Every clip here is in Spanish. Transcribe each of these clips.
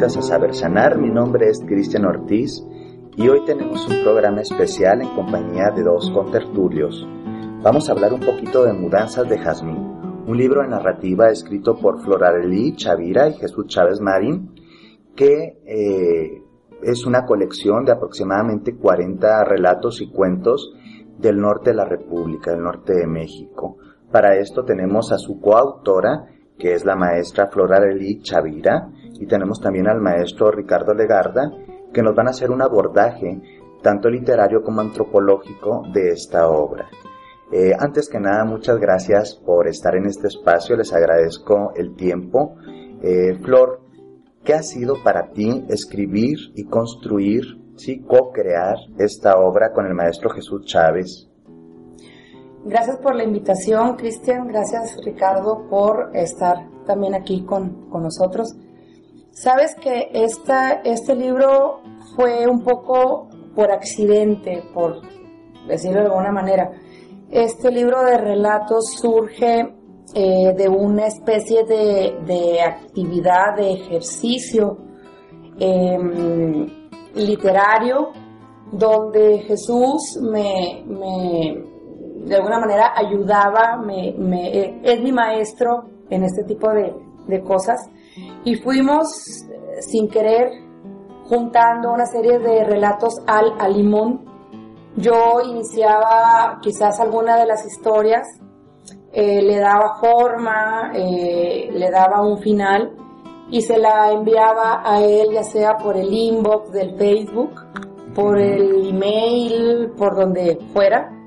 bienvenidas a Saber Sanar. Mi nombre es Cristian Ortiz y hoy tenemos un programa especial en compañía de dos contertulios. Vamos a hablar un poquito de Mudanzas de Jazmín, un libro de narrativa escrito por Florarelí Chavira y Jesús Chávez Marín, que eh, es una colección de aproximadamente 40 relatos y cuentos del norte de la República, del norte de México. Para esto tenemos a su coautora, que es la maestra Florarelí Chavira, y tenemos también al maestro Ricardo Legarda, que nos van a hacer un abordaje tanto literario como antropológico de esta obra. Eh, antes que nada, muchas gracias por estar en este espacio, les agradezco el tiempo. Eh, Flor, ¿qué ha sido para ti escribir y construir, sí, co-crear esta obra con el maestro Jesús Chávez? Gracias por la invitación, Cristian. Gracias, Ricardo, por estar también aquí con, con nosotros. Sabes que este libro fue un poco por accidente, por decirlo de alguna manera. Este libro de relatos surge eh, de una especie de, actividad, de ejercicio eh, literario, donde Jesús me, de alguna manera ayudaba, me, me, es mi maestro en este tipo de cosas. Y fuimos, sin querer, juntando una serie de relatos al, al limón. Yo iniciaba quizás alguna de las historias, eh, le daba forma, eh, le daba un final y se la enviaba a él ya sea por el inbox del Facebook, por el email, por donde fuera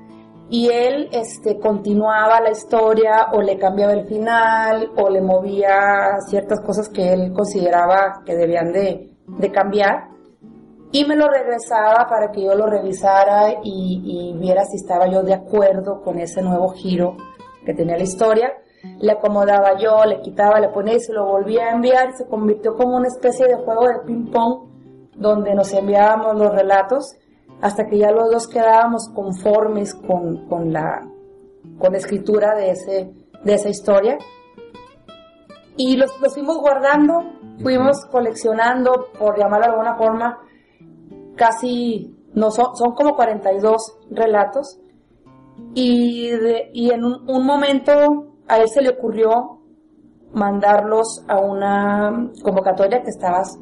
y él este, continuaba la historia o le cambiaba el final o le movía ciertas cosas que él consideraba que debían de, de cambiar. Y me lo regresaba para que yo lo revisara y, y, viera si estaba yo de acuerdo con ese nuevo giro que tenía la historia. Le acomodaba yo, le quitaba, le ponía y se lo volvía a enviar. Se convirtió como una especie de juego de ping-pong donde nos enviábamos los relatos hasta que ya los dos quedábamos conformes con, con la, con la escritura de, ese, de esa historia. Y los, los fuimos guardando, fuimos coleccionando, por llamarlo de alguna forma, casi, no son, son como 42 relatos. Y, de, y en un, un momento a él se le ocurrió mandarlos a una convocatoria que estabas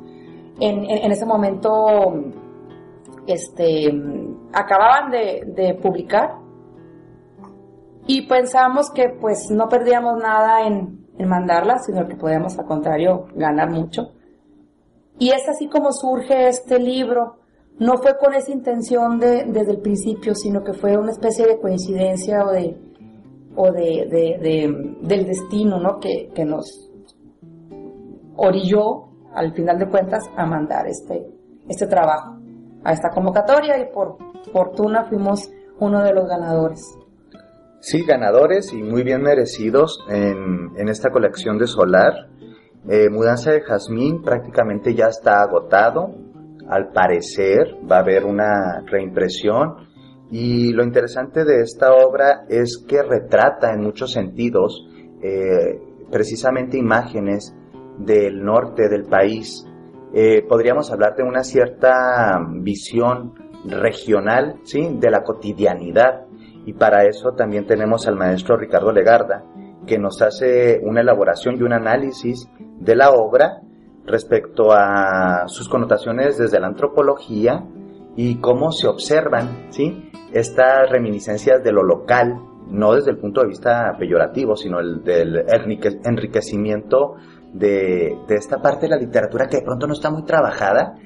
en, en, en ese momento este, acababan de, de, publicar y pensamos que pues no perdíamos nada en, en mandarla, sino que podíamos al contrario ganar mucho. Y es así como surge este libro. No fue con esa intención de, desde el principio, sino que fue una especie de coincidencia o de, o de, de, de del destino, ¿no? Que, que nos orilló, al final de cuentas, a mandar este, este trabajo a esta convocatoria y por fortuna fuimos uno de los ganadores. Sí, ganadores y muy bien merecidos en, en esta colección de Solar. Eh, Mudanza de Jazmín prácticamente ya está agotado. Al parecer va a haber una reimpresión. Y lo interesante de esta obra es que retrata en muchos sentidos eh, precisamente imágenes del norte del país, eh, podríamos hablar de una cierta visión regional, ¿sí? De la cotidianidad. Y para eso también tenemos al maestro Ricardo Legarda, que nos hace una elaboración y un análisis de la obra respecto a sus connotaciones desde la antropología y cómo se observan, ¿sí? Estas reminiscencias de lo local, no desde el punto de vista peyorativo, sino el del enriquecimiento de, de esta parte de la literatura que de pronto no está muy trabajada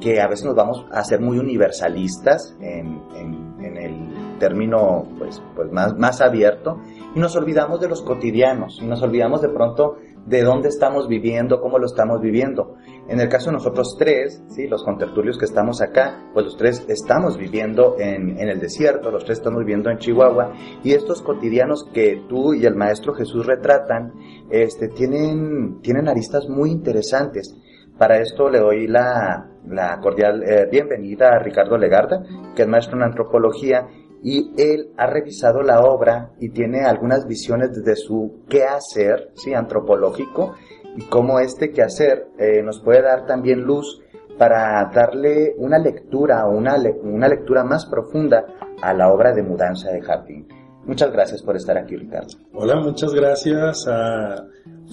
que a veces nos vamos a ser muy universalistas en, en, el término pues, pues más, más abierto y nos olvidamos de los cotidianos y nos olvidamos de pronto de dónde estamos viviendo, cómo lo estamos viviendo. En el caso de nosotros tres, ¿sí? los contertulios que estamos acá, pues los tres estamos viviendo en, en el desierto, los tres estamos viviendo en Chihuahua y estos cotidianos que tú y el Maestro Jesús retratan, este, tienen, tienen aristas muy interesantes. Para esto le doy la, la cordial eh, bienvenida a Ricardo Legarda, que es maestro en antropología, y él ha revisado la obra y tiene algunas visiones desde su quehacer ¿sí? antropológico y cómo este quehacer eh, nos puede dar también luz para darle una lectura, una, una lectura más profunda a la obra de Mudanza de Jardín. Muchas gracias por estar aquí, Ricardo. Hola, muchas gracias a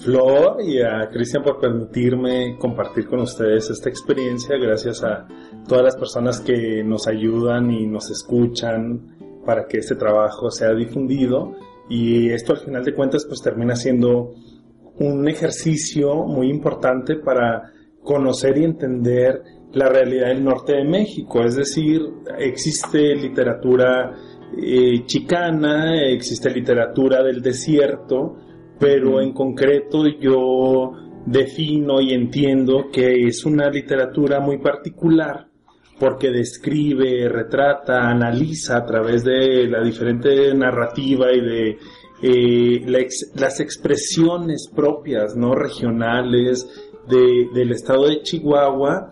Flor y a Cristian por permitirme compartir con ustedes esta experiencia. Gracias a todas las personas que nos ayudan y nos escuchan para que este trabajo sea difundido. Y esto al final de cuentas pues termina siendo un ejercicio muy importante para conocer y entender la realidad del norte de México. Es decir, existe literatura eh, chicana, existe literatura del desierto, pero en concreto yo defino y entiendo que es una literatura muy particular porque describe, retrata, analiza a través de la diferente narrativa y de eh, las expresiones propias, no regionales del estado de Chihuahua,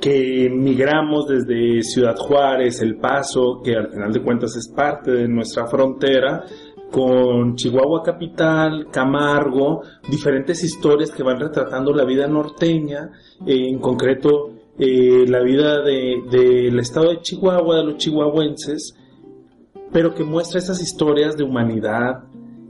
que migramos desde Ciudad Juárez, El Paso, que al final de cuentas es parte de nuestra frontera, con Chihuahua Capital, Camargo, diferentes historias que van retratando la vida norteña, en concreto eh, la vida del estado de Chihuahua, de los chihuahuenses, pero que muestra esas historias de humanidad,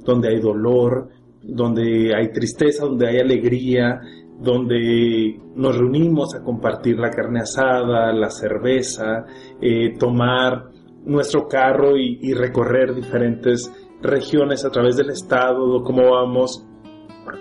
donde hay dolor, donde hay tristeza, donde hay alegría, donde nos reunimos a compartir la carne asada, la cerveza, eh, tomar nuestro carro y, recorrer diferentes regiones a través del estado, cómo vamos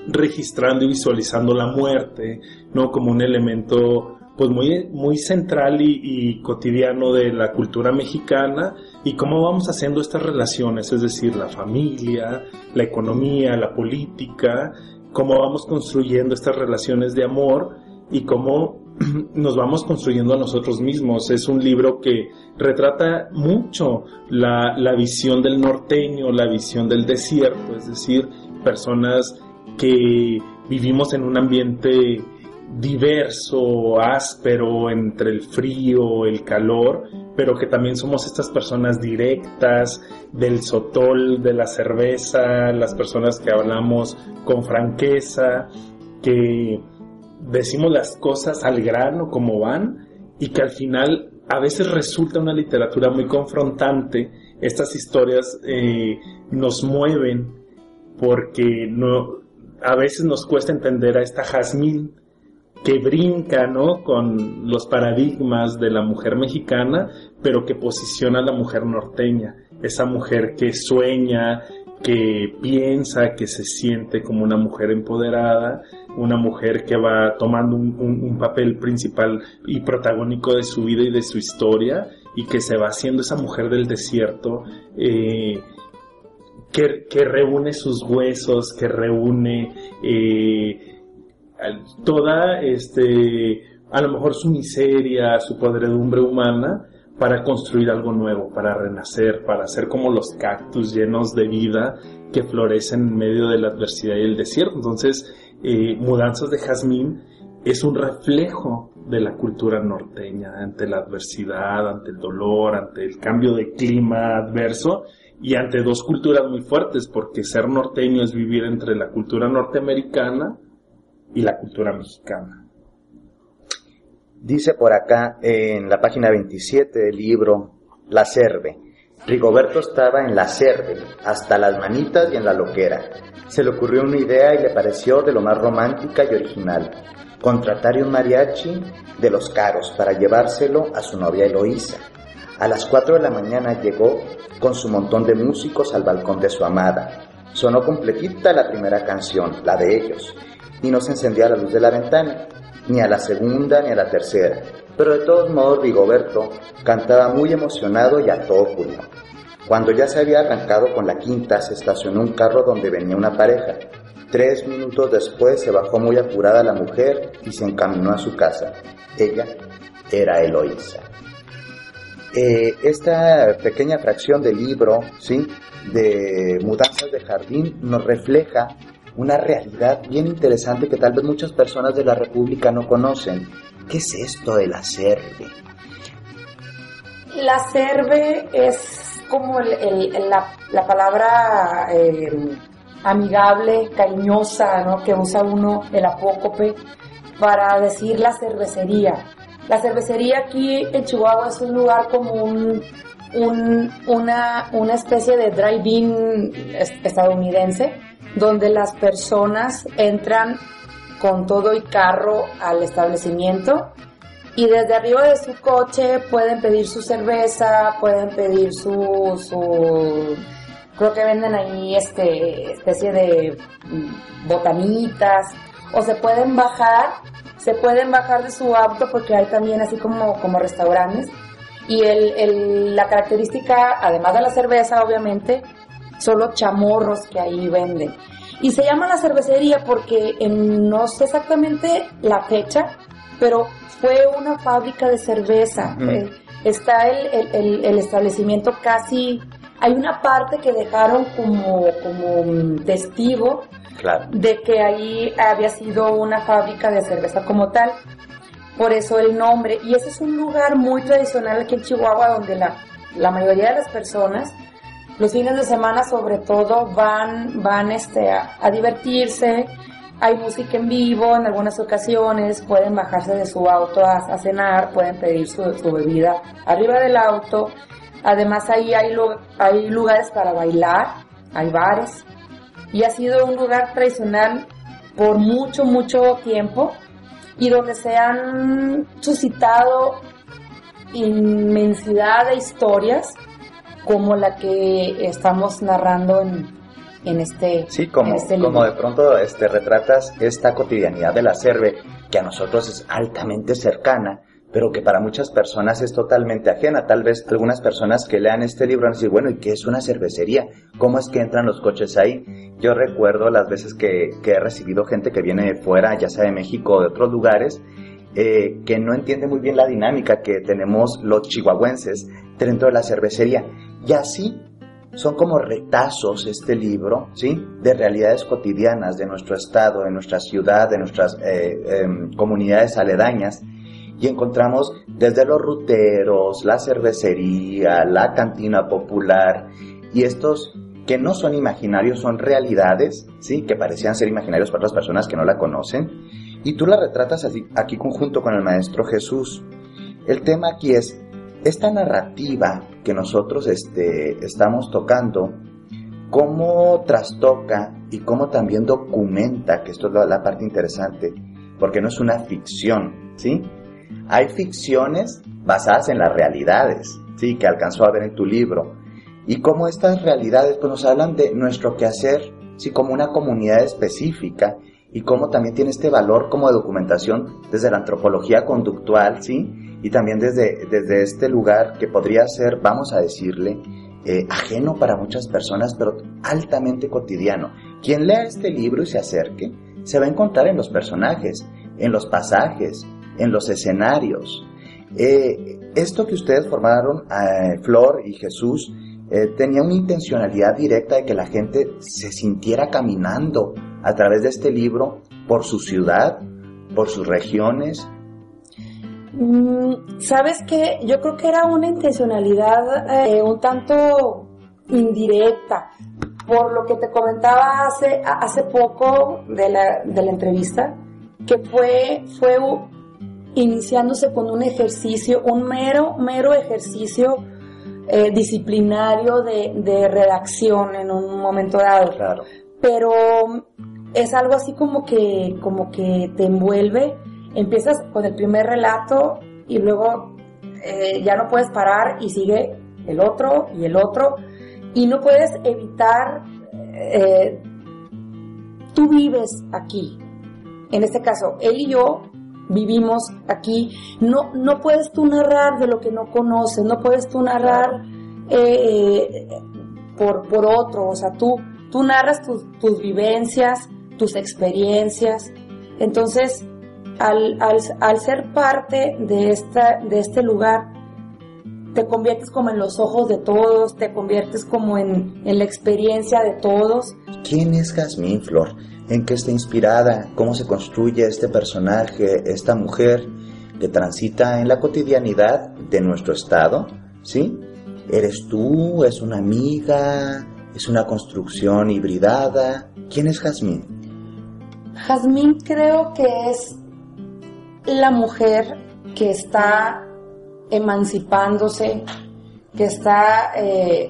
registrando y visualizando la muerte, ¿no? Como un elemento pues muy, muy central y, cotidiano de la cultura mexicana y cómo vamos haciendo estas relaciones, es decir, la familia, la economía, la política, cómo vamos construyendo estas relaciones de amor y cómo nos vamos construyendo a nosotros mismos. Es un libro que retrata mucho la, la visión del norteño, la visión del desierto, es decir, personas que vivimos en un ambiente diverso, áspero entre el frío, el calor, pero que también somos estas personas directas del sotol, de la cerveza, las personas que hablamos con franqueza, que decimos las cosas al grano como van y que al final a veces resulta una literatura muy confrontante. Estas historias eh, nos mueven porque a veces nos cuesta entender a esta Jazmín que brinca, ¿no? Con los paradigmas de la mujer mexicana, pero que posiciona a la mujer norteña, esa mujer que sueña, que piensa, que se siente como una mujer empoderada, una mujer que va tomando un, papel principal y protagónico de su vida y de su historia, y que se va haciendo esa mujer del desierto, eh, que, que, reúne sus huesos, que reúne eh, toda, este, a lo mejor su miseria, su podredumbre humana, para construir algo nuevo, para renacer, para ser como los cactus llenos de vida que florecen en medio de la adversidad y el desierto. Entonces, eh, Mudanzas de Jazmín es un reflejo de la cultura norteña ante la adversidad, ante el dolor, ante el cambio de clima adverso y ante dos culturas muy fuertes, porque ser norteño es vivir entre la cultura norteamericana y la cultura mexicana. Dice por acá en la página 27 del libro La Cerve. Rigoberto estaba en la cerve, hasta las manitas y en la loquera. Se le ocurrió una idea y le pareció de lo más romántica y original. Contratar un mariachi de los caros para llevárselo a su novia Eloísa. A las 4 de la mañana llegó con su montón de músicos al balcón de su amada. Sonó completita la primera canción, la de ellos, y no se encendía la luz de la ventana, ni a la segunda ni a la tercera. Pero de todos modos Rigoberto cantaba muy emocionado y a todo pulmón. Cuando ya se había arrancado con la quinta, se estacionó un carro donde venía una pareja. Tres minutos después se bajó muy apurada la mujer y se encaminó a su casa. Ella era Eloísa. Eh, esta pequeña fracción del libro, ¿sí? de Mudanzas de Jardín, nos refleja una realidad bien interesante que tal vez muchas personas de la República no conocen. ¿Qué es esto de la cerve? La cerve es como la, palabra eh, amigable, cariñosa, ¿no? que usa uno el apócope para decir la cervecería. La cervecería aquí en Chihuahua es un lugar como un, una, una especie de drive-in estadounidense donde las personas entran con todo y carro al establecimiento y desde arriba de su coche pueden pedir su cerveza, pueden pedir su, su creo que venden ahí este especie de mm, botanitas o se pueden bajar, se pueden bajar de su auto porque hay también así como, como restaurantes y el, el, la característica, además de la cerveza obviamente, son los chamorros que ahí venden. Y se llama la cervecería porque no sé exactamente la fecha, pero fue una fábrica de cerveza. Eh, está el, el, el, establecimiento casi... Hay una parte que dejaron como, como testigo de que ahí había sido una fábrica de cerveza como tal. Por eso el nombre. Y ese es un lugar muy tradicional aquí en Chihuahua donde la, la mayoría de las personas los fines de semana sobre todo van, van este, a, divertirse, hay música en vivo en algunas ocasiones, pueden bajarse de su auto a, cenar, pueden pedir su, bebida arriba del auto, además ahí hay, hay lugares para bailar, hay bares, y ha sido un lugar tradicional por mucho, mucho tiempo y donde se han suscitado inmensidad de historias como la que estamos narrando en, en este Sí, como, este como de pronto este, retratas esta cotidianidad de la cerve que a nosotros es altamente cercana, pero que para muchas personas es totalmente ajena. Tal vez algunas personas que lean este libro van a decir, bueno, ¿y qué es una cervecería? ¿Cómo es que entran los coches ahí? Yo recuerdo las veces que, que he recibido gente que viene de fuera, ya sea de México o de otros lugares, eh, que no entiende muy bien la dinámica que tenemos los chihuahuenses dentro de la cervecería. Y así son como retazos este libro, ¿sí? De realidades cotidianas de nuestro estado, de nuestra ciudad, de nuestras eh, em, comunidades aledañas. Y encontramos desde los ruteros, la cervecería, la cantina popular y estos que no son imaginarios, son realidades, ¿sí? Que parecían ser imaginarios para otras personas que no la conocen y tú la retratas así, aquí conjunto con el Maestro Jesús. El tema aquí es esta narrativa que nosotros este, estamos tocando, cómo trastoca y cómo también documenta, que esto es la, parte interesante, porque no es una ficción, ¿sí? Hay ficciones basadas en las realidades, ¿sí? Que alcanzó a ver en tu libro. Y cómo estas realidades pues, nos hablan de nuestro quehacer, ¿sí? Como una comunidad específica y cómo también tiene este valor como de documentación desde la antropología conductual, ¿sí? Y también desde, desde este lugar que podría ser, vamos a decirle, eh, ajeno para muchas personas, pero altamente cotidiano. Quien lea este libro y se acerque, se va a encontrar en los personajes, en los pasajes, en los escenarios. Eh, esto que ustedes formaron, eh, Flor y Jesús, tenía una intencionalidad directa de que la gente se sintiera caminando a través de este libro por su ciudad, por sus regiones? Mm, Sabes que yo creo que era una intencionalidad eh, un tanto indirecta, por lo que te comentaba hace, hace poco de la, de la entrevista, que fue, fue iniciándose con un ejercicio, un mero, mero ejercicio eh, disciplinario de, de, redacción en un momento dado. Claro. Pero es algo así como que, como que te envuelve. Empiezas con el primer relato y luego eh, ya no puedes parar y sigue el otro y el otro y no puedes evitar, eh, tú vives aquí. En este caso, él y yo vivimos aquí. No, no puedes tú narrar de lo que no conoces, no puedes tú narrar eh, por, por otro, o sea, tú, tú narras tus, tus vivencias, tus experiencias. Entonces, al, al, al, ser parte de, esta, de este lugar, te conviertes como en los ojos de todos, te conviertes como en, en la experiencia de todos. ¿Quién es Jazmín Flor? ¿En qué está inspirada? ¿Cómo se construye este personaje, esta mujer que transita en la cotidianidad de nuestro estado? ¿Sí? ¿Eres tú? ¿Es una amiga? ¿Es una construcción hibridada? ¿Quién es Jazmín? Jazmín creo que es la mujer que está emancipándose, que está eh,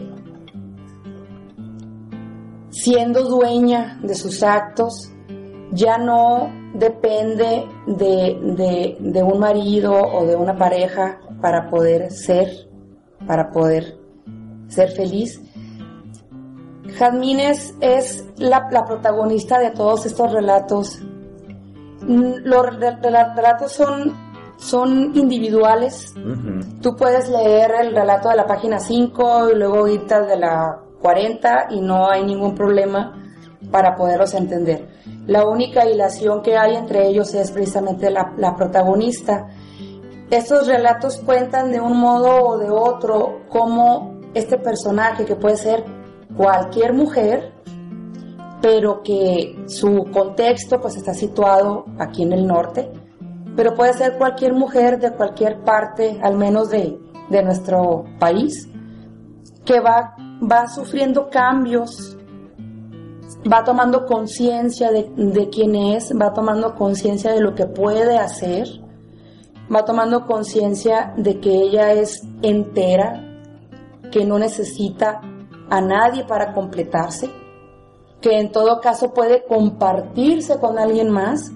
siendo dueña de sus actos, ya no depende de, un marido o de una pareja para poder ser, para poder ser feliz. Jazmines es la protagonista de todos estos relatos. Mm, los relatos son son individuales. Tú puedes leer el relato de la página 5 y luego irte al de la 40 y no hay ningún problema para poderlos entender. La única hilación que hay entre ellos es precisamente la, la protagonista. Estos relatos cuentan de un modo o de otro cómo este personaje, que puede ser cualquier mujer, pero que su contexto pues está situado aquí en el norte, pero puede ser cualquier mujer de cualquier parte, al menos de, de nuestro país, que va, va sufriendo cambios, va tomando conciencia de, de quién es, va tomando conciencia de lo que puede hacer, va tomando conciencia de que ella es entera, que no necesita a nadie para completarse, que en todo caso puede compartirse con alguien más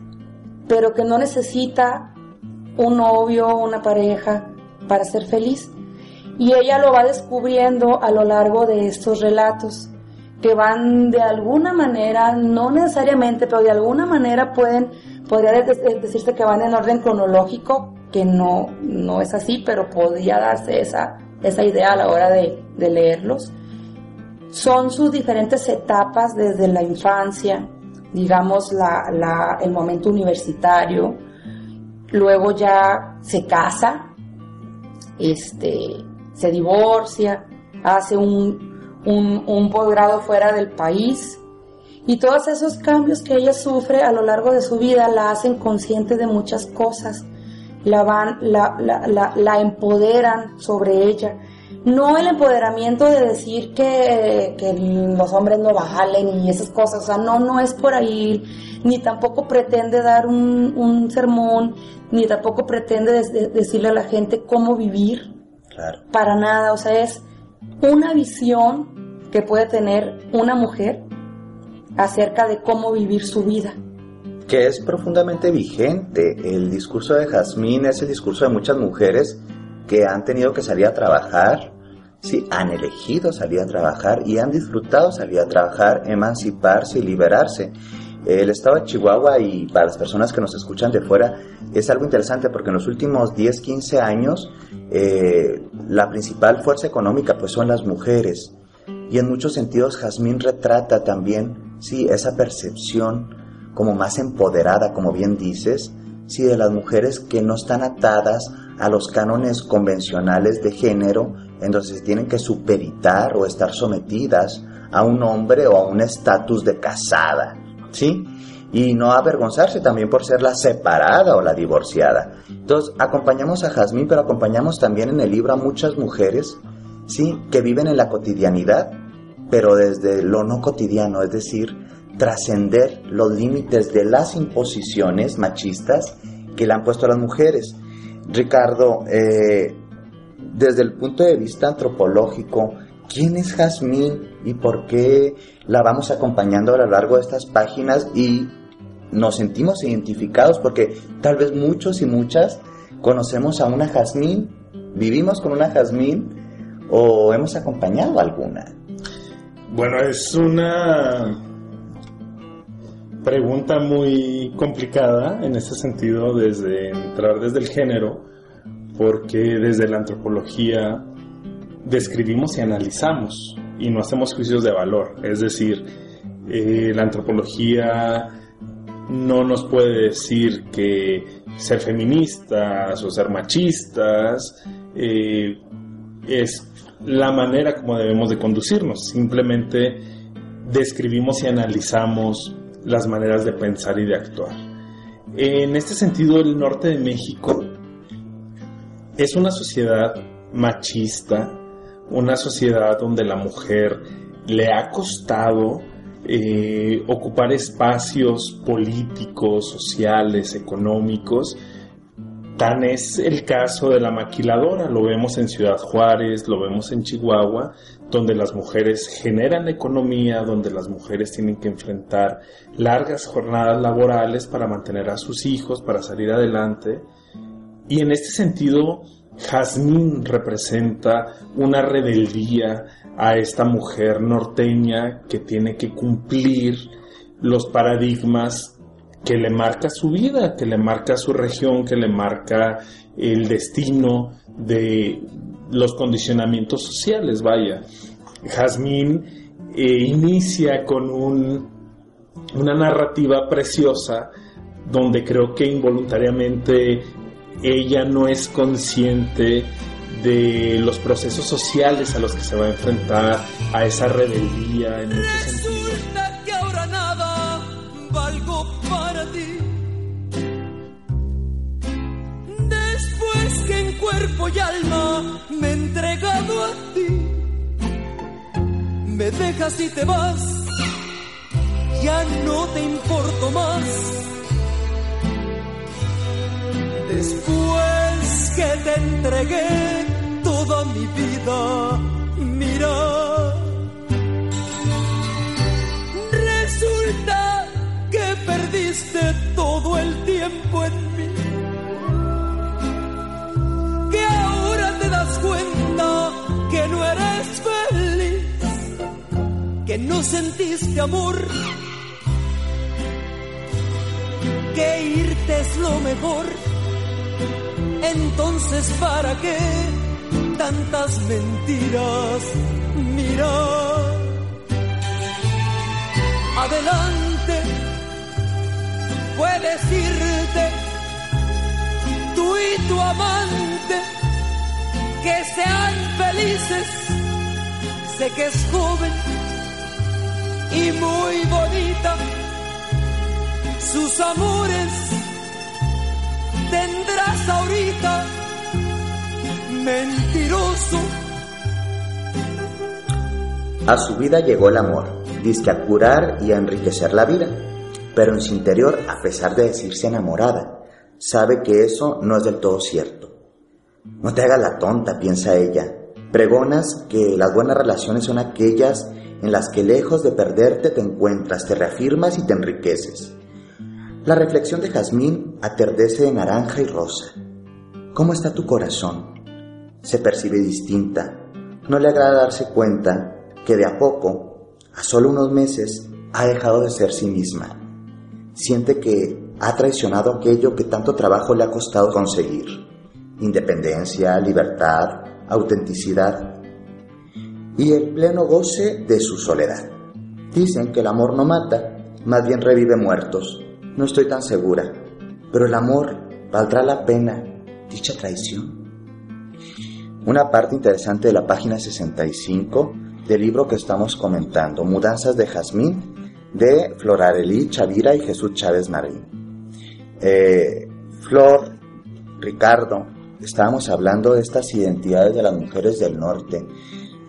pero que no necesita un novio, una pareja para ser feliz. Y ella lo va descubriendo a lo largo de estos relatos, que van de alguna manera, no necesariamente, pero de alguna manera pueden, podría decirse que van en orden cronológico, que no, no es así, pero podría darse esa, esa idea a la hora de, de leerlos. Son sus diferentes etapas desde la infancia, digamos, la, el momento universitario, luego ya se casa, este, se divorcia, hace un, un, un posgrado fuera del país. Y todos esos cambios que ella sufre a lo largo de su vida la hacen consciente de muchas cosas, la, van, la, la, la, la empoderan sobre ella no el empoderamiento de decir que, los hombres no valen y esas cosas, o sea, no, no es por ahí, ni tampoco pretende dar un, sermón, ni tampoco pretende decirle a la gente cómo vivir. Claro. Para nada, o sea, es una visión que puede tener una mujer acerca de cómo vivir su vida. Que es profundamente vigente. El discurso de Jazmín es el discurso de muchas mujeres que han tenido que salir a trabajar, sí, han elegido salir a trabajar y han disfrutado salir a trabajar, emanciparse y liberarse. El estado de Chihuahua y para las personas que nos escuchan de fuera es algo interesante porque en los últimos 10, 15 años eh, la principal fuerza económica pues son las mujeres y en muchos sentidos Jazmín retrata también sí esa percepción como más empoderada como bien dices sí de las mujeres que no están atadas a los cánones convencionales de género, entonces tienen que superitar o estar sometidas a un hombre o a un estatus de casada, ¿sí? Y no avergonzarse también por ser la separada o la divorciada. Entonces, acompañamos a Jazmín, pero acompañamos también en el libro a muchas mujeres, ¿sí? Que viven en la cotidianidad, pero desde lo no cotidiano, es decir, trascender los límites de las imposiciones machistas que le han puesto a las mujeres. Ricardo, eh, desde el punto de vista antropológico, ¿quién es Jazmín y por qué la vamos acompañando a lo largo de estas páginas y nos sentimos identificados? Porque tal vez muchos y muchas conocemos a una Jazmín, vivimos con una Jazmín o hemos acompañado a alguna. Bueno, es una pregunta muy complicada en ese sentido desde entrar desde el género, porque desde la antropología describimos y analizamos y no hacemos juicios de valor. Es decir, eh, la antropología no nos puede decir que ser feministas o ser machistas eh, es la manera como debemos de conducirnos. Simplemente describimos y analizamos las maneras de pensar y de actuar. En este sentido, el norte de México es una sociedad machista, una sociedad donde la mujer le ha costado eh, ocupar espacios políticos, sociales, económicos. Tan es el caso de la maquiladora, lo vemos en Ciudad Juárez, lo vemos en Chihuahua, donde las mujeres generan economía, donde las mujeres tienen que enfrentar largas jornadas laborales para mantener a sus hijos, para salir adelante. Y en este sentido, Jazmín representa una rebeldía a esta mujer norteña que tiene que cumplir los paradigmas que le marca su vida, que le marca su región, que le marca el destino de los condicionamientos sociales, vaya. Jazmín eh, inicia con un, una narrativa preciosa donde creo que involuntariamente ella no es consciente de los procesos sociales a los que se va a enfrentar, a esa rebeldía en muchos sentidos. que ahora nada valgo para ti. Después que en cuerpo y alma me he entregado a ti, me dejas y te vas, ya no te importo más Después que te entregué toda mi vida, mira. Resulta que perdiste todo el tiempo en mí. Que ahora te das cuenta que no eres feliz, que no sentiste amor. Que irte es lo mejor entonces, ¿para qué tantas mentiras? Mira, adelante, puedes irte, tú y tu amante, que sean felices. Sé que es joven y muy bonita, sus amores tendrás ahorita, mentiroso. A su vida llegó el amor, disque a curar y a enriquecer la vida, pero en su interior, a pesar de decirse enamorada, sabe que eso no es del todo cierto. No te hagas la tonta, piensa ella. Pregonas que las buenas relaciones son aquellas en las que lejos de perderte te encuentras, te reafirmas y te enriqueces. La reflexión de Jazmín atardece de naranja y rosa. ¿Cómo está tu corazón? Se percibe distinta. No le agrada darse cuenta que de a poco, a solo unos meses, ha dejado de ser sí misma. Siente que ha traicionado aquello que tanto trabajo le ha costado conseguir. Independencia, libertad, autenticidad y el pleno goce de su soledad. Dicen que el amor no mata, más bien revive muertos no estoy tan segura, pero el amor valdrá la pena dicha traición. Una parte interesante de la página 65 del libro que estamos comentando, Mudanzas de Jazmín, de Florarelí Chavira y Jesús Chávez Marín. Eh, Flor, Ricardo, estábamos hablando de estas identidades de las mujeres del norte.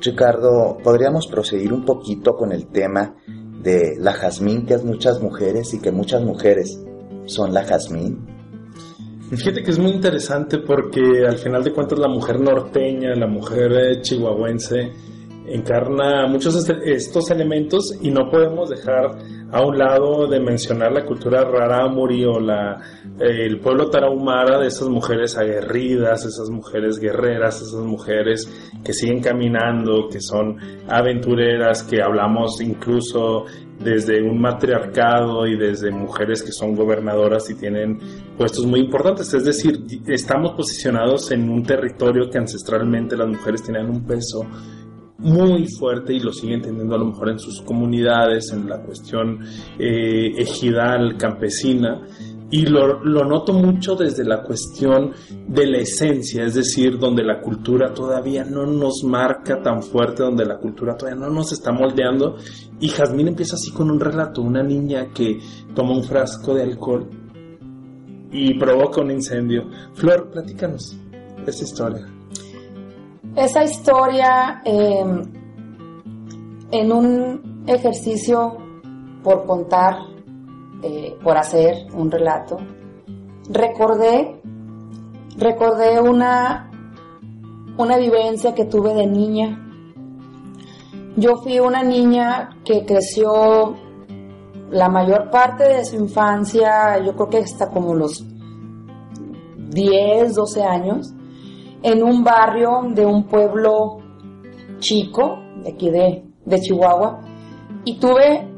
Ricardo, ¿podríamos proseguir un poquito con el tema de la jazmín, que es muchas mujeres y que muchas mujeres son la jazmín? Fíjate que es muy interesante porque al final de cuentas la mujer norteña, la mujer eh, chihuahuense, encarna muchos de estos elementos y no podemos dejar a un lado de mencionar la cultura rarámuri o la, eh, el pueblo tarahumara de esas mujeres aguerridas, esas mujeres guerreras, esas mujeres que siguen caminando, que son aventureras, que hablamos incluso desde un matriarcado y desde mujeres que son gobernadoras y tienen puestos muy importantes. Es decir, estamos posicionados en un territorio que ancestralmente las mujeres tenían un peso muy fuerte y lo siguen teniendo a lo mejor en sus comunidades, en la cuestión eh, ejidal, campesina. Y lo, lo, noto mucho desde la cuestión de la esencia, es decir, donde la cultura todavía no nos marca tan fuerte, donde la cultura todavía no nos está moldeando. Y Jazmín empieza así con un relato, una niña que toma un frasco de alcohol y provoca un incendio. Flor, platícanos esta historia. Esa historia, em, en un ejercicio por contar, eh, por hacer un relato, recordé, recordé una, una vivencia que tuve de niña. Yo fui una niña que creció la mayor parte de su infancia, yo creo que hasta como los 10, 12 años, en un barrio de un pueblo chico, de aquí de, Chihuahua, y tuve,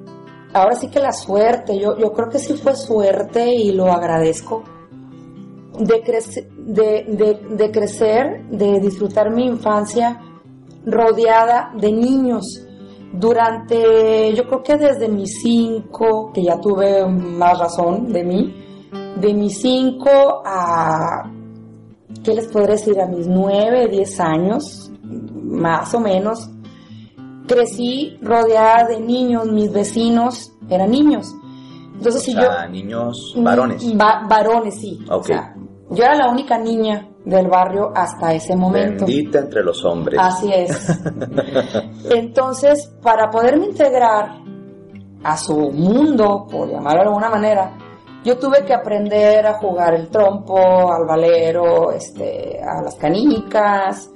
ahora sí que la suerte, yo, yo creo que sí fue suerte y lo agradezco, de, de, de, crecer, de disfrutar mi infancia rodeada de niños. Durante, yo creo que desde mis cinco, que ya tuve más razón de mí, de mis cinco a ¿qué les podré decir? A mis 9, 10 años, más o menos, crecí rodeada de niños, mis vecinos eran niños. Entonces, si yo... niños varones. varones, sí. yo era la única niña del barrio hasta ese momento. Bendita entre los hombres. Así es. Entonces, para poderme integrar a su mundo, por llamarlo de alguna manera, yo tuve que aprender a jugar el trompo, al valero, este, a las canicas,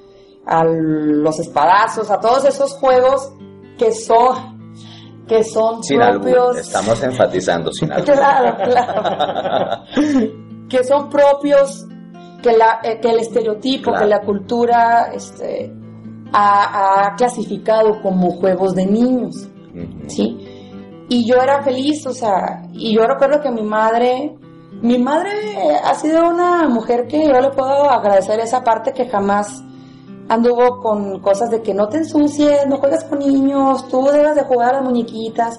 a los espadazos, a todos esos juegos que son que son propios. Estamos enfatizando sin algo. Claro, claro. que son propios que, la, eh, que el estereotipo, que la cultura este, ha, ha, clasificado como juegos de niños. ¿Sí? Y yo era feliz, o sea, y yo recuerdo que mi madre, mi madre ha sido una mujer que yo le puedo agradecer esa parte que jamás anduvo con cosas de que no te ensucies, no juegas con niños, tú debes de jugar a las muñequitas.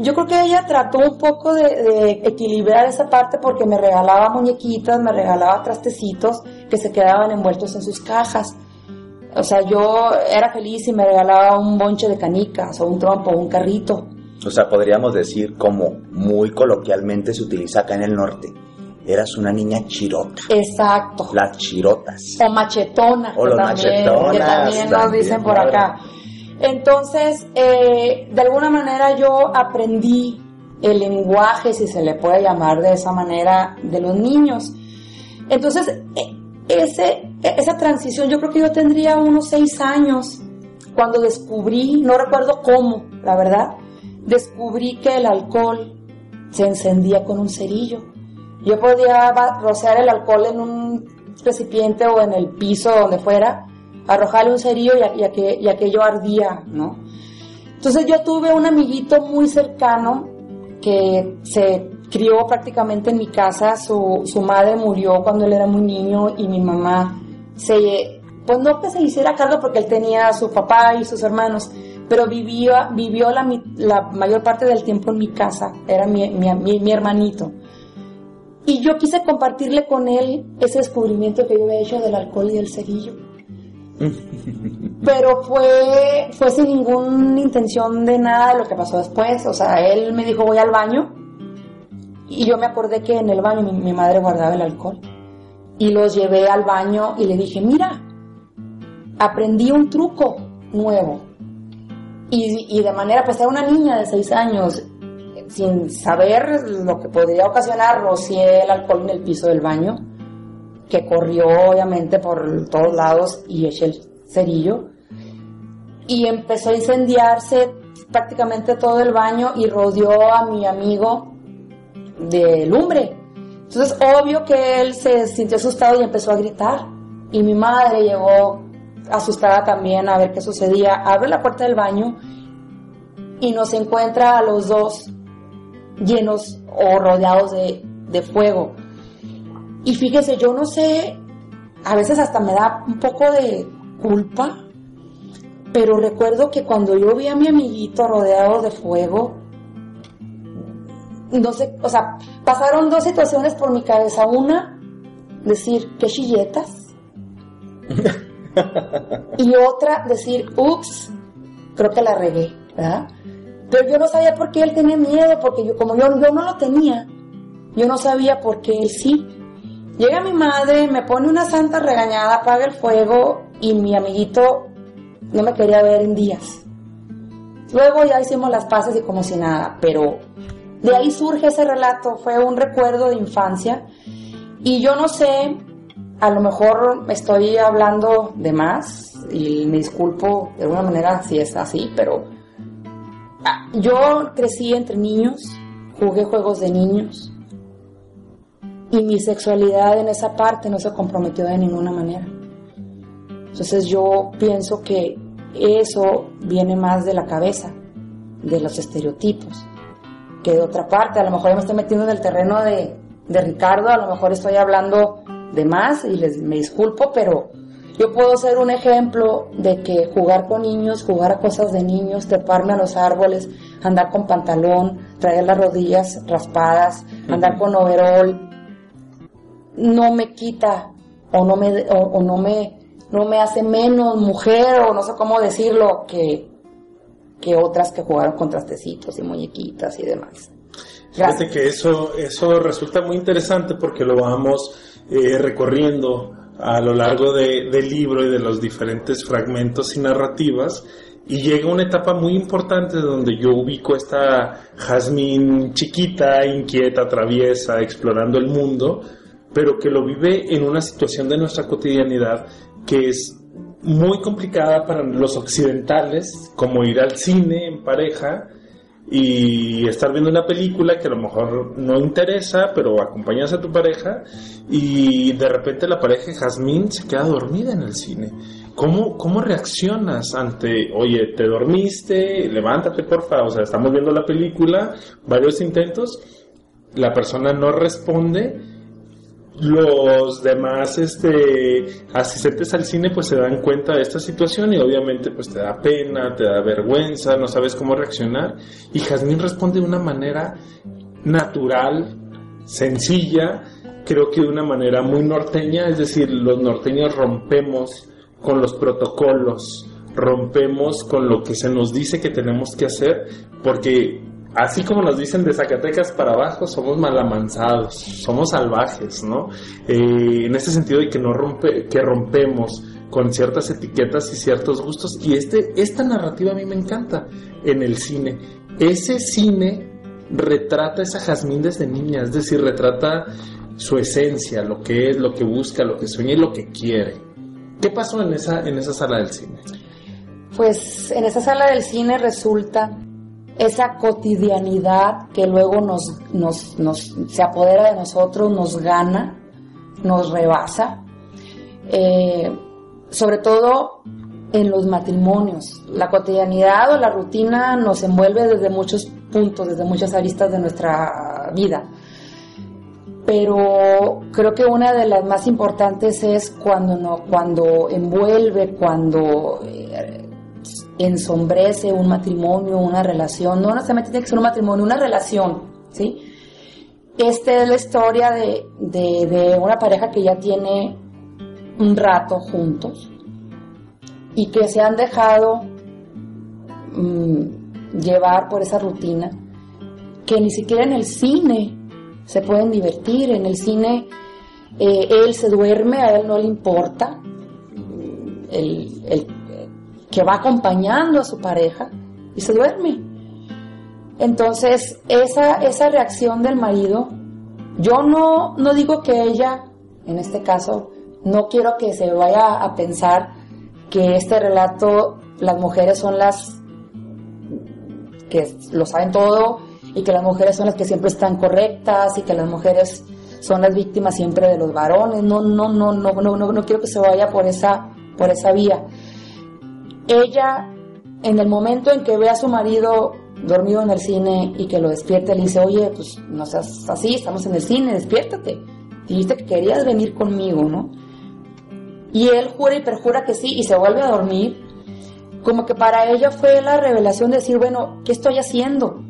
Yo creo que ella trató un poco de, de equilibrar esa parte porque me regalaba muñequitas, me regalaba trastecitos que se quedaban envueltos en sus cajas. O sea, yo era feliz y me regalaba un bonche de canicas o un trompo o un carrito. O sea, podríamos decir como muy coloquialmente se utiliza acá en el norte. Eras una niña chirota. Exacto. Las chirotas. O machetona. O los machetonas. Que también nos dicen por acá. Entonces, eh, de alguna manera yo aprendí el lenguaje, si se le puede llamar de esa manera, de los niños. Entonces, eh, ese, esa transición, yo creo que yo tendría unos seis años cuando descubrí, no recuerdo cómo, la verdad, descubrí que el alcohol se encendía con un cerillo. Yo podía rociar el alcohol en un recipiente o en el piso, donde fuera, arrojarle un cerillo y, y, aquello ardía, ¿no? Entonces yo tuve un amiguito muy cercano que se crió prácticamente en mi casa, su, su madre murió cuando él era muy niño y mi mamá se, pues no que se hiciera cargo porque él tenía a su papá y sus hermanos, pero vivió, vivió la, la mayor parte del tiempo en mi casa, era mi, mi, mi, hermanito. Y yo quise compartirle con él ese descubrimiento que yo había hecho del alcohol y del cerillo. Pero fue, fue sin ninguna intención de nada de lo que pasó después. O sea, él me dijo voy al baño y yo me acordé que en el baño mi, madre guardaba el alcohol. Y los llevé al baño y le dije, mira, aprendí un truco nuevo. Y, y de manera, pues era una niña de seis años, sin, saber lo que podría ocasionar, rocié el alcohol en el piso del baño, que corrió obviamente por todos lados y eché el cerillo. Y empezó a incendiarse prácticamente todo el baño y rodeó a mi amigo de lumbre. Entonces, obvio que él se sintió asustado y empezó a gritar. Y mi madre llegó asustada también a ver qué sucedía. Abre la puerta del baño y nos encuentra a los dos llenos o rodeados de, de fuego. Y fíjese, yo no sé, a veces hasta me da un poco de culpa, pero recuerdo que cuando yo vi a mi amiguito rodeado de fuego, no sé, o sea, pasaron dos situaciones por mi cabeza. Una, decir, qué chilletas. y otra, decir, ups, creo que la regué, ¿verdad? Pero yo no sabía por qué él tenía miedo, porque yo, como yo, yo no lo tenía, yo no sabía por qué él sí. Llega mi madre, me pone una santa regañada, apaga el fuego y mi amiguito no me quería ver en días. Luego ya hicimos las paces y como si nada, pero de ahí surge ese relato, fue un recuerdo de infancia y yo no sé, a lo mejor estoy hablando de más y me disculpo de alguna manera si es así, pero ah, yo crecí entre niños, jugué juegos de niños y mi sexualidad en esa parte no se comprometió de ninguna manera. Entonces yo pienso que eso viene más de la cabeza, de los estereotipos, que de otra parte. A lo mejor me estoy metiendo en el terreno de, de Ricardo, a lo mejor estoy hablando de más y les me disculpo, pero yo puedo ser un ejemplo de que jugar con niños, jugar a cosas de niños, treparme a los árboles, andar con pantalón, traer las rodillas raspadas, andar con overol, no me quita o no me, o, no me, no me hace menos mujer o no sé cómo decirlo que, que otras que jugaron con trastecitos y muñequitas y demás. Fíjate que eso, eso resulta muy interesante porque lo vamos eh, recorriendo a lo largo de, del libro y de los diferentes fragmentos y narrativas y llega una etapa muy importante donde yo ubico esta Jazmín chiquita, inquieta, traviesa, explorando el mundo, pero que lo vive en una situación de nuestra cotidianidad que es muy complicada para los occidentales, como ir al cine en pareja y estar viendo una película que a lo mejor no interesa, pero acompañas a tu pareja y de repente la pareja Jazmín se queda dormida en el cine. ¿Cómo, ¿Cómo reaccionas ante, oye, te dormiste, levántate porfa, o sea, estamos viendo la película, varios intentos, la persona no responde los demás este, asistentes al cine pues se dan cuenta de esta situación y obviamente pues te da pena, te da vergüenza, no sabes cómo reaccionar. Y Jazmín responde de una manera natural, sencilla, creo que de una manera muy norteña, es decir, los norteños rompemos con los protocolos, rompemos con lo que se nos dice que tenemos que hacer porque así como nos dicen de Zacatecas para abajo, somos malamanzados, somos salvajes, ¿no? Eh, en ese sentido de que no rompe, que rompemos con ciertas etiquetas y ciertos gustos. Y este, esta narrativa a mí me encanta en el cine. Ese cine retrata esa Jazmín desde niña, es decir, retrata su esencia, lo que es, lo que busca, lo que sueña y lo que quiere. ¿Qué pasó en esa, en esa sala del cine? Pues en esa sala del cine resulta esa cotidianidad que luego nos, nos, nos, se apodera de nosotros, nos gana, nos rebasa, eh, sobre todo en los matrimonios. La cotidianidad o la rutina nos envuelve desde muchos puntos, desde muchas aristas de nuestra vida. Pero creo que una de las más importantes es cuando, no, cuando envuelve, cuando eh, ensombrece un matrimonio, una relación, no necesariamente tiene que ser un matrimonio, una relación, ¿sí? Esta es la historia de, de, una pareja que ya tiene un rato juntos y que se han dejado mm, llevar por esa rutina, que ni siquiera en el cine se pueden divertir, en el cine eh, él se duerme, a él no le importa, el, el que va acompañando a su pareja y se duerme. Entonces, esa, esa reacción del marido, yo no, no digo que ella, en este caso, no quiero que se vaya a pensar que este relato, las mujeres son las que lo saben todo y que las mujeres son las que siempre están correctas y que las mujeres son las víctimas siempre de los varones. No, no, no, no, no, no, no quiero que se vaya por esa, por esa vía. Ella, en el momento en que ve a su marido dormido en el cine y que lo despierta, le dice, oye, pues no seas así, estamos en el cine, despiértate. Dijiste que querías venir conmigo, ¿no? Y él jura y perjura que sí y se vuelve a dormir. Como que para ella fue la revelación de decir, bueno, ¿qué estoy haciendo?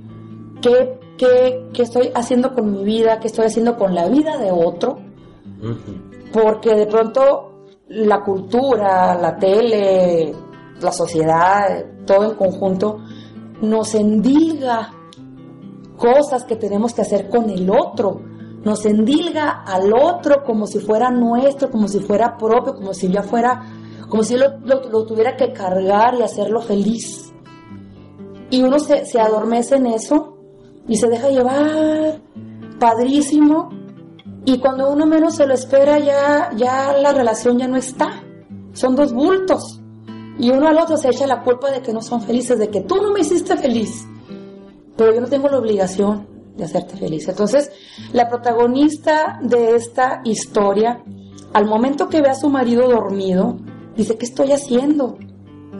¿Qué, qué, qué estoy haciendo con mi vida? ¿Qué estoy haciendo con la vida de otro? Porque de pronto la cultura, la tele, la sociedad, todo en conjunto, nos endilga cosas que tenemos que hacer con el otro, nos endilga al otro como si fuera nuestro, como si fuera propio, como si ya fuera, como si lo, lo, tuviera que cargar y hacerlo feliz. Y uno se, se adormece en eso y se deja llevar, padrísimo, y cuando uno menos se lo espera ya, ya la relación ya no está. Son dos bultos. Y uno al otro se echa la culpa de que no son felices, de que tú no me hiciste feliz. Pero yo no tengo la obligación de hacerte feliz. Entonces, la protagonista de esta historia, al momento que ve a su marido dormido, dice, ¿qué estoy haciendo?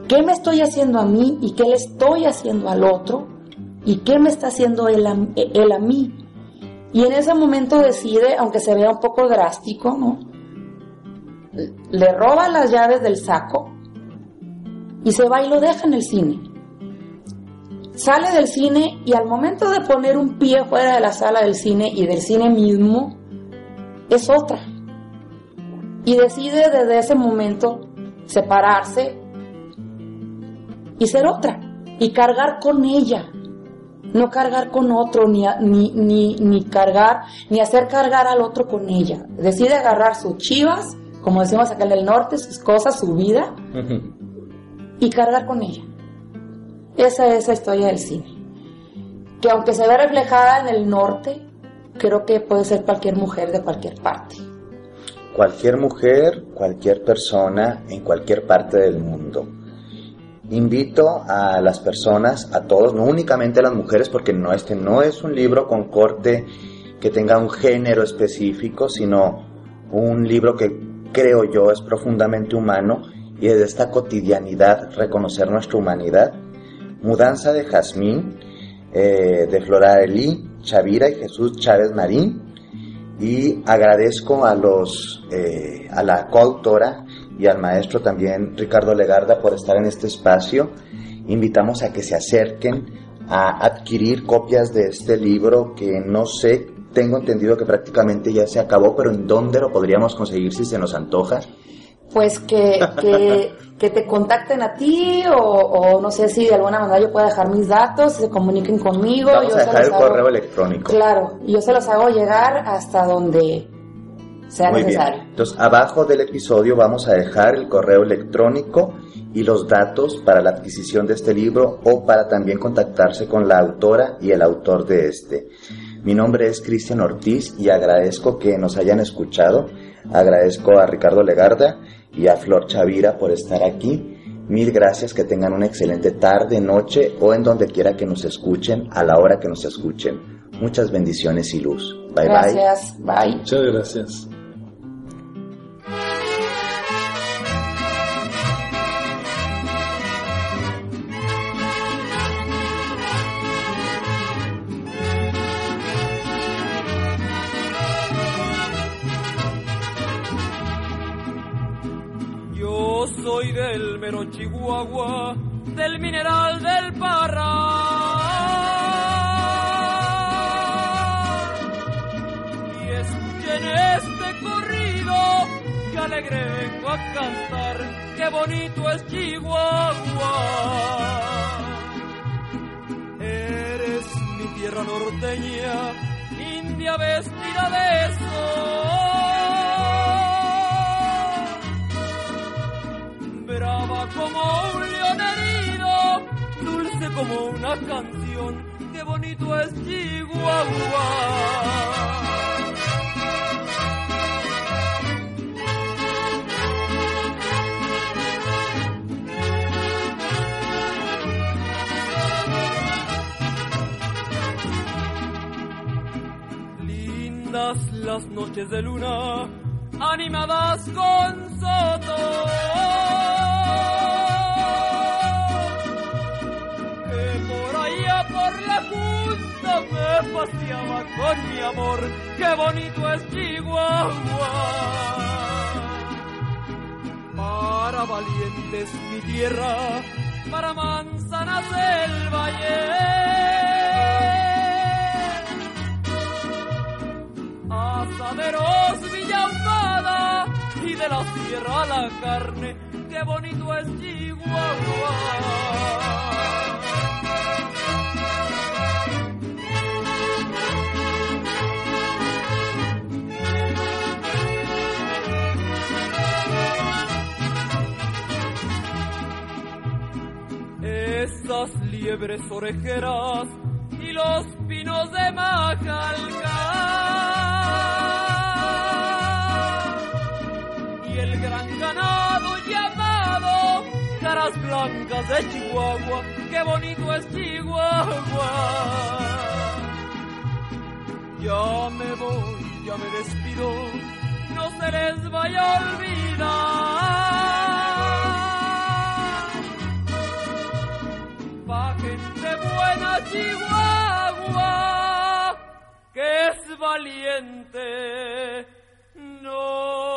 ¿Qué me estoy haciendo a mí y qué le estoy haciendo al otro? ¿Y qué me está haciendo él a, mí? Y en ese momento decide, aunque se vea un poco drástico, ¿no? Le roba las llaves del saco y se va y lo deja en el cine. Sale del cine y al momento de poner un pie fuera de la sala del cine y del cine mismo, es otra. Y decide desde ese momento separarse y ser otra. Y cargar con ella. No cargar con otro, ni, ni, ni, ni cargar, ni hacer cargar al otro con ella. Decide agarrar sus chivas, como decimos acá en el norte, sus cosas, su vida, y cargar con ella. Esa es la historia del cine. Que aunque se ve reflejada en el norte, creo que puede ser cualquier mujer de cualquier parte. Cualquier mujer, cualquier persona en cualquier parte del mundo. Invito a las personas, a todos, no únicamente a las mujeres, porque no, este no es un libro con corte que tenga un género específico, sino un libro que creo yo es profundamente humano y desde esta cotidianidad reconocer nuestra humanidad. Mudanza de Jazmín, eh, de Flora Elí, Chavira y Jesús Chávez Marín. Y agradezco a, los, eh, a la coautora y al maestro también Ricardo Legarda por estar en este espacio. Invitamos a que se acerquen a adquirir copias de este libro que no sé, tengo entendido que prácticamente ya se acabó, pero ¿en dónde lo podríamos conseguir si se nos antoja? Pues que, que, te contacten a ti o, no sé si de alguna manera yo pueda dejar mis datos, se comuniquen conmigo. Vamos a dejar el correo electrónico. Claro, yo se los hago llegar hasta donde sea necesario. Entonces, abajo del episodio vamos a dejar el correo electrónico y los datos para la adquisición de este libro o para también contactarse con la autora y el autor de este. Mi nombre es Cristian Ortiz y agradezco que nos hayan escuchado. Agradezco a Ricardo Legarda y a Flor Chavira por estar aquí. Mil gracias, que tengan una excelente tarde, noche o en donde quiera que nos escuchen, a la hora que nos escuchen. Muchas bendiciones y luz. Bye bye. Gracias, bye. Muchas gracias. Chihuahua, del mineral del Parra. Y escuchen este corrido, que alegre vengo a cantar, qué bonito es Chihuahua. Eres mi tierra norteña, india vestida de sol. Como un león herido, dulce como una canción qué bonito es Chihuahua. las noches de luna animadas con soto. Junta me paseaba con mi amor, qué bonito es Chihuahua. Para valientes mi tierra, para manzanas del valle Asaderos Villa y de la sierra la carne, qué bonito es Chihuahua. Esas liebres orejeras y los pinos de Macalca el gran ganado llamado caras blancas de Chihuahua, qué bonito es Chihuahua. Ya me voy, ya me despido, no se les vaya a olvidar. buena Chihuahua, que es valiente, no.